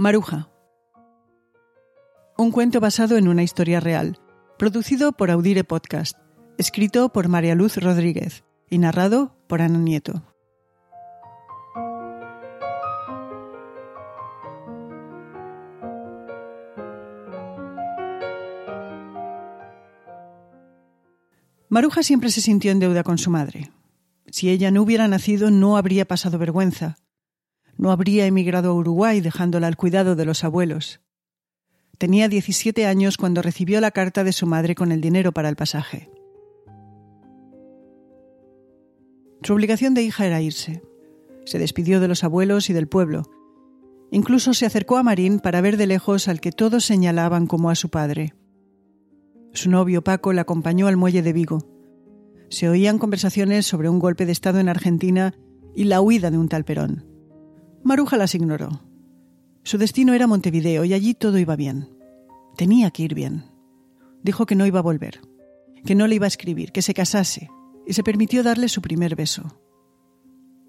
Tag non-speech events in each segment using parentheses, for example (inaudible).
Maruja. Un cuento basado en una historia real, producido por Audire Podcast, escrito por María Luz Rodríguez y narrado por Ana Nieto. Maruja siempre se sintió en deuda con su madre. Si ella no hubiera nacido, no habría pasado vergüenza. No habría emigrado a Uruguay dejándola al cuidado de los abuelos. Tenía 17 años cuando recibió la carta de su madre con el dinero para el pasaje. Su obligación de hija era irse. Se despidió de los abuelos y del pueblo. Incluso se acercó a Marín para ver de lejos al que todos señalaban como a su padre. Su novio Paco la acompañó al muelle de Vigo. Se oían conversaciones sobre un golpe de Estado en Argentina y la huida de un tal Perón. Maruja las ignoró. Su destino era Montevideo y allí todo iba bien. Tenía que ir bien. Dijo que no iba a volver, que no le iba a escribir, que se casase, y se permitió darle su primer beso.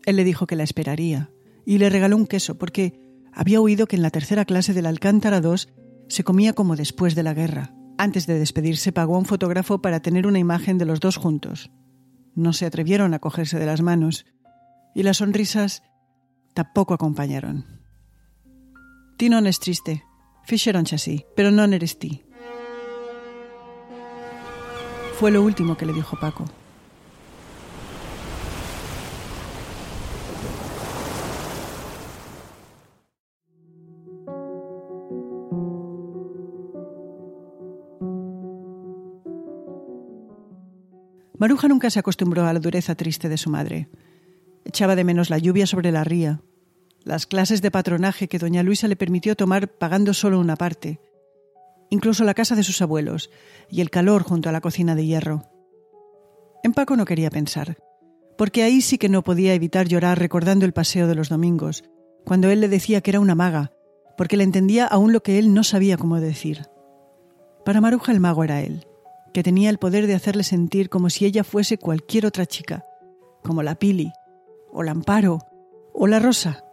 Él le dijo que la esperaría y le regaló un queso porque había oído que en la tercera clase del Alcántara II se comía como después de la guerra. Antes de despedirse pagó a un fotógrafo para tener una imagen de los dos juntos. No se atrevieron a cogerse de las manos y las sonrisas tampoco acompañaron. Ti non es triste, fixeronche así, pero non eres ti. Fue lo último que le dijo Paco. Maruja nunca se acostumbró a la dureza triste de su madre. Echaba de menos la lluvia sobre la ría, las clases de patronaje que doña Luisa le permitió tomar pagando solo una parte, incluso la casa de sus abuelos y el calor junto a la cocina de hierro. En Paco no quería pensar, porque ahí sí que no podía evitar llorar recordando el paseo de los domingos, cuando él le decía que era una maga, porque le entendía aún lo que él no sabía cómo decir. Para Maruja el mago era él que tenía el poder de hacerle sentir como si ella fuese cualquier otra chica, como la Pili, o la Amparo, o la Rosa,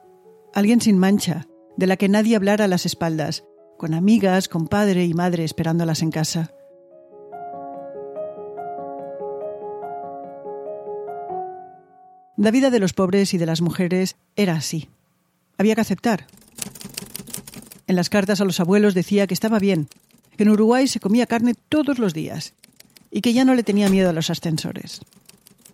alguien sin mancha, de la que nadie hablara a las espaldas, con amigas, con padre y madre esperándolas en casa. La vida de los pobres y de las mujeres era así. Había que aceptar. En las cartas a los abuelos decía que estaba bien, que en Uruguay se comía carne todos los días y que ya no le tenía miedo a los ascensores.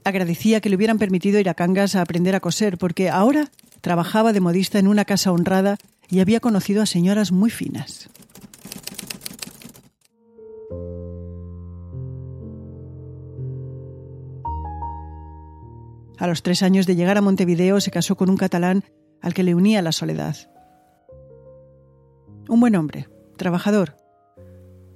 Agradecía que le hubieran permitido ir a Cangas a aprender a coser porque ahora trabajaba de modista en una casa honrada y había conocido a señoras muy finas. A los tres años de llegar a Montevideo se casó con un catalán al que le unía la soledad. Un buen hombre, trabajador,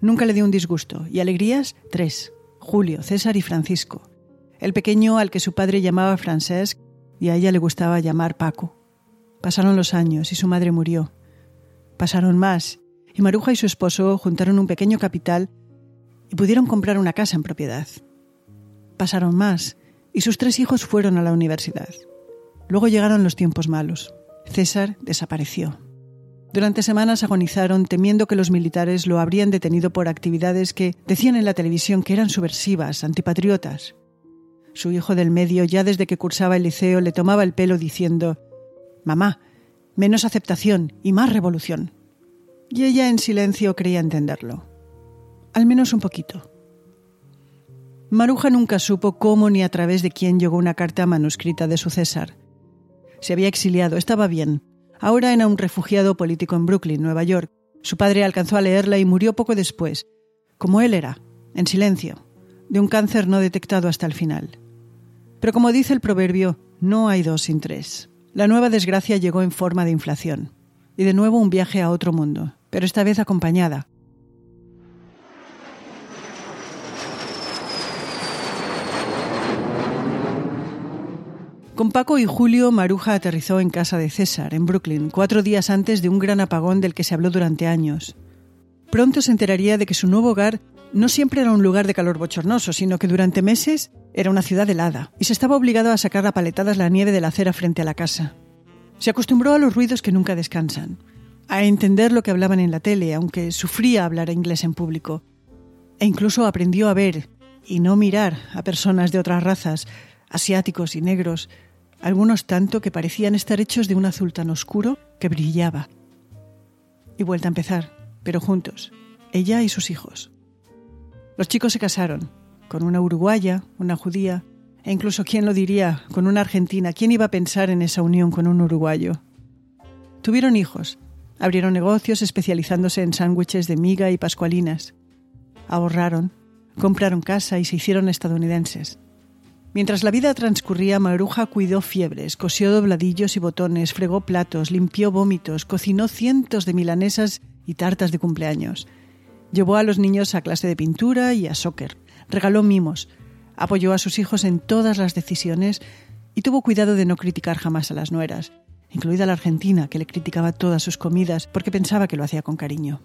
Nunca le dio un disgusto, y alegrías tres, Julio, César y Francisco. El pequeño al que su padre llamaba Francesc y a ella le gustaba llamar Paco. Pasaron los años y su madre murió. Pasaron más, y Maruja y su esposo juntaron un pequeño capital y pudieron comprar una casa en propiedad. Pasaron más, y sus tres hijos fueron a la universidad. Luego llegaron los tiempos malos. César desapareció. Durante semanas agonizaron temiendo que los militares lo habrían detenido por actividades que decían en la televisión que eran subversivas, antipatriotas. Su hijo del medio, ya desde que cursaba el liceo, le tomaba el pelo diciendo Mamá, menos aceptación y más revolución. Y ella en silencio creía entenderlo. Al menos un poquito. Maruja nunca supo cómo ni a través de quién llegó una carta manuscrita de su César. Se había exiliado, estaba bien, Ahora era un refugiado político en Brooklyn, Nueva York. Su padre alcanzó a leerla y murió poco después, como él era, en silencio, de un cáncer no detectado hasta el final. Pero como dice el proverbio, no hay dos sin tres. La nueva desgracia llegó en forma de inflación, y de nuevo un viaje a otro mundo, pero esta vez acompañada, Con Paco y Julio, Maruja aterrizó en casa de César, en Brooklyn, cuatro días antes de un gran apagón del que se habló durante años. Pronto se enteraría de que su nuevo hogar no siempre era un lugar de calor bochornoso, sino que durante meses era una ciudad helada, y se estaba obligado a sacar a paletadas la nieve de la acera frente a la casa. Se acostumbró a los ruidos que nunca descansan, a entender lo que hablaban en la tele, aunque sufría hablar inglés en público. E incluso aprendió a ver y no mirar a personas de otras razas, asiáticos y negros, algunos tanto que parecían estar hechos de un azul tan oscuro que brillaba. Y vuelta a empezar, pero juntos, ella y sus hijos. Los chicos se casaron, con una uruguaya, una judía, e incluso, ¿quién lo diría?, con una argentina. ¿Quién iba a pensar en esa unión con un uruguayo? Tuvieron hijos, abrieron negocios especializándose en sándwiches de miga y pascualinas. Ahorraron, compraron casa y se hicieron estadounidenses. Mientras la vida transcurría, Maruja cuidó fiebres, cosió dobladillos y botones, fregó platos, limpió vómitos, cocinó cientos de milanesas y tartas de cumpleaños. Llevó a los niños a clase de pintura y a soccer. Regaló mimos. Apoyó a sus hijos en todas las decisiones y tuvo cuidado de no criticar jamás a las nueras, incluida la argentina, que le criticaba todas sus comidas porque pensaba que lo hacía con cariño.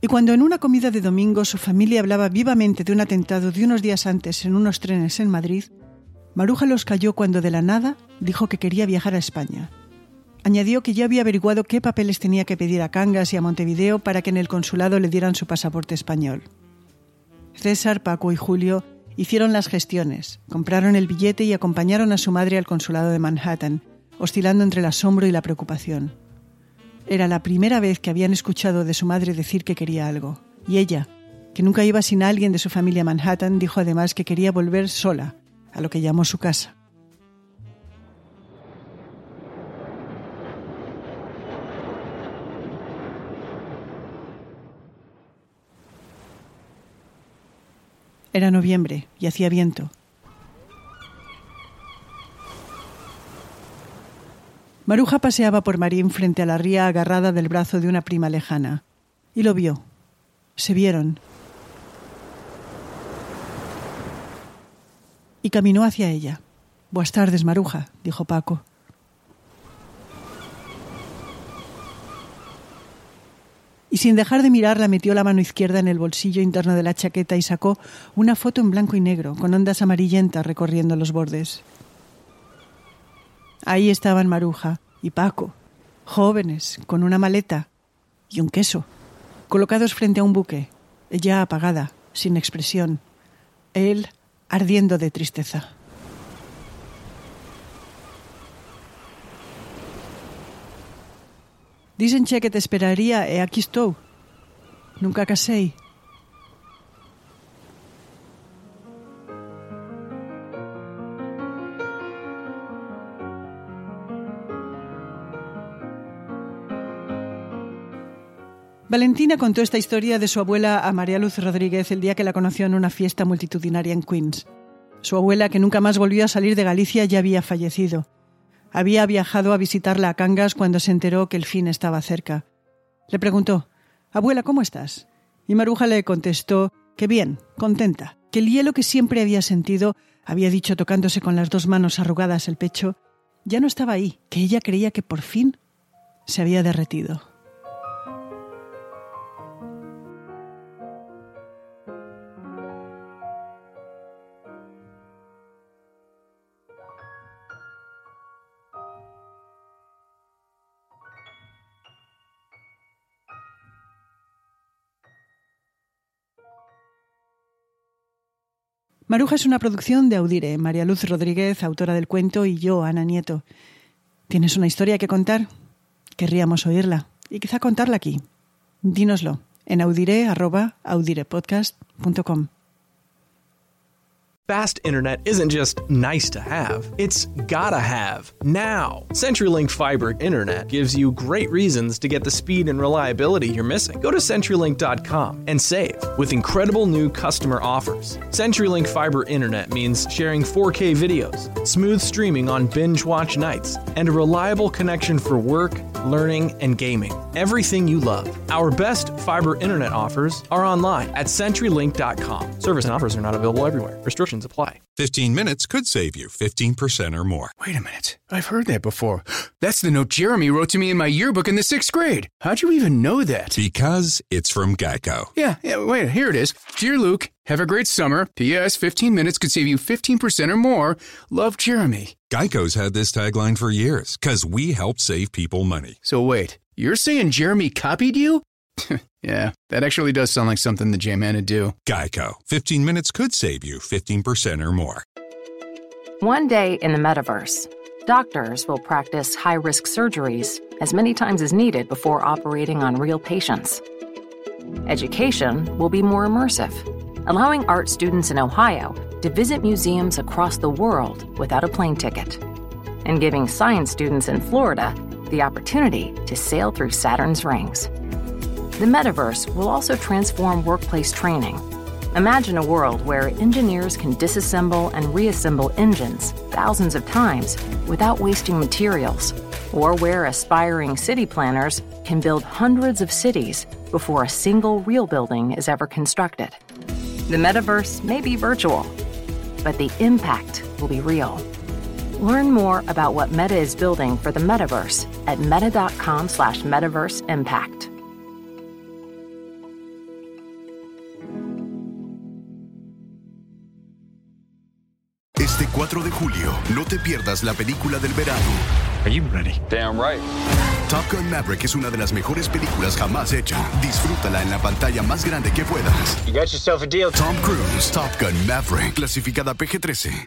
Y cuando en una comida de domingo su familia hablaba vivamente de un atentado de unos días antes en unos trenes en Madrid, Maruja los cayó cuando de la nada dijo que quería viajar a España. Añadió que ya había averiguado qué papeles tenía que pedir a Cangas y a Montevideo para que en el consulado le dieran su pasaporte español. César, Paco y Julio hicieron las gestiones, compraron el billete y acompañaron a su madre al consulado de Manhattan, oscilando entre el asombro y la preocupación. Era la primera vez que habían escuchado de su madre decir que quería algo. Y ella, que nunca iba sin alguien de su familia a Manhattan, dijo además que quería volver sola, a lo que llamó su casa. Era noviembre y hacía viento. Maruja paseaba por Marín frente a la ría agarrada del brazo de una prima lejana. Y lo vio. Se vieron. Y caminó hacia ella. Buenas tardes, Maruja, dijo Paco. Y sin dejar de mirarla metió la mano izquierda en el bolsillo interno de la chaqueta y sacó una foto en blanco y negro, con ondas amarillentas recorriendo los bordes. Ahí estaban Maruja y Paco, jóvenes, con una maleta y un queso, colocados frente a un buque, ella apagada, sin expresión, él ardiendo de tristeza. Dicen che que te esperaría e aquí estou. Nunca casei. Valentina contó esta historia de su abuela a María Luz Rodríguez el día que la conoció en una fiesta multitudinaria en Queens. Su abuela, que nunca más volvió a salir de Galicia, ya había fallecido. Había viajado a visitarla a Cangas cuando se enteró que el fin estaba cerca. Le preguntó, Abuela, ¿cómo estás? Y Maruja le contestó que bien, contenta, que el hielo que siempre había sentido, había dicho tocándose con las dos manos arrugadas el pecho, ya no estaba ahí, que ella creía que por fin se había derretido. Maruja es una producción de Audire, María Luz Rodríguez, autora del cuento, y yo, Ana Nieto. ¿Tienes una historia que contar? Querríamos oírla y quizá contarla aquí. Dínoslo en audire.audirepodcast.com. Fast internet isn't just nice to have, it's gotta have now. CenturyLink Fiber Internet gives you great reasons to get the speed and reliability you're missing. Go to CenturyLink.com and save with incredible new customer offers. CenturyLink Fiber Internet means sharing 4K videos, smooth streaming on binge watch nights, and a reliable connection for work, learning, and gaming. Everything you love. Our best fiber internet offers are online at CenturyLink.com. Service and offers are not available everywhere. Restrictions apply. 15 minutes could save you 15% or more. Wait a minute. I've heard that before. That's the note Jeremy wrote to me in my yearbook in the sixth grade. How'd you even know that? Because it's from Geico. Yeah, yeah, wait, here it is. Dear Luke, have a great summer. P.S. 15 minutes could save you 15% or more. Love, Jeremy. Geico's had this tagline for years because we help save people money. So wait. You're saying Jeremy copied you? (laughs) yeah, that actually does sound like something the J-Man would do. Geico. 15 minutes could save you 15% or more. One day in the metaverse, doctors will practice high risk surgeries as many times as needed before operating on real patients. Education will be more immersive, allowing art students in Ohio to visit museums across the world without a plane ticket, and giving science students in Florida the opportunity to sail through Saturn's rings. The metaverse will also transform workplace training. Imagine a world where engineers can disassemble and reassemble engines thousands of times without wasting materials, or where aspiring city planners can build hundreds of cities before a single real building is ever constructed. The metaverse may be virtual, but the impact will be real. Learn more about what Meta is building for the metaverse at meta.com slash metaverse impact. Este 4 de julio, no te pierdas la película del verano. Are you ready? Damn right. Top Gun Maverick es una de las mejores películas jamás hecha. Disfrútala en la pantalla más grande que puedas. You got yourself a deal. Tom Cruise, Top Gun Maverick, clasificada PG-13.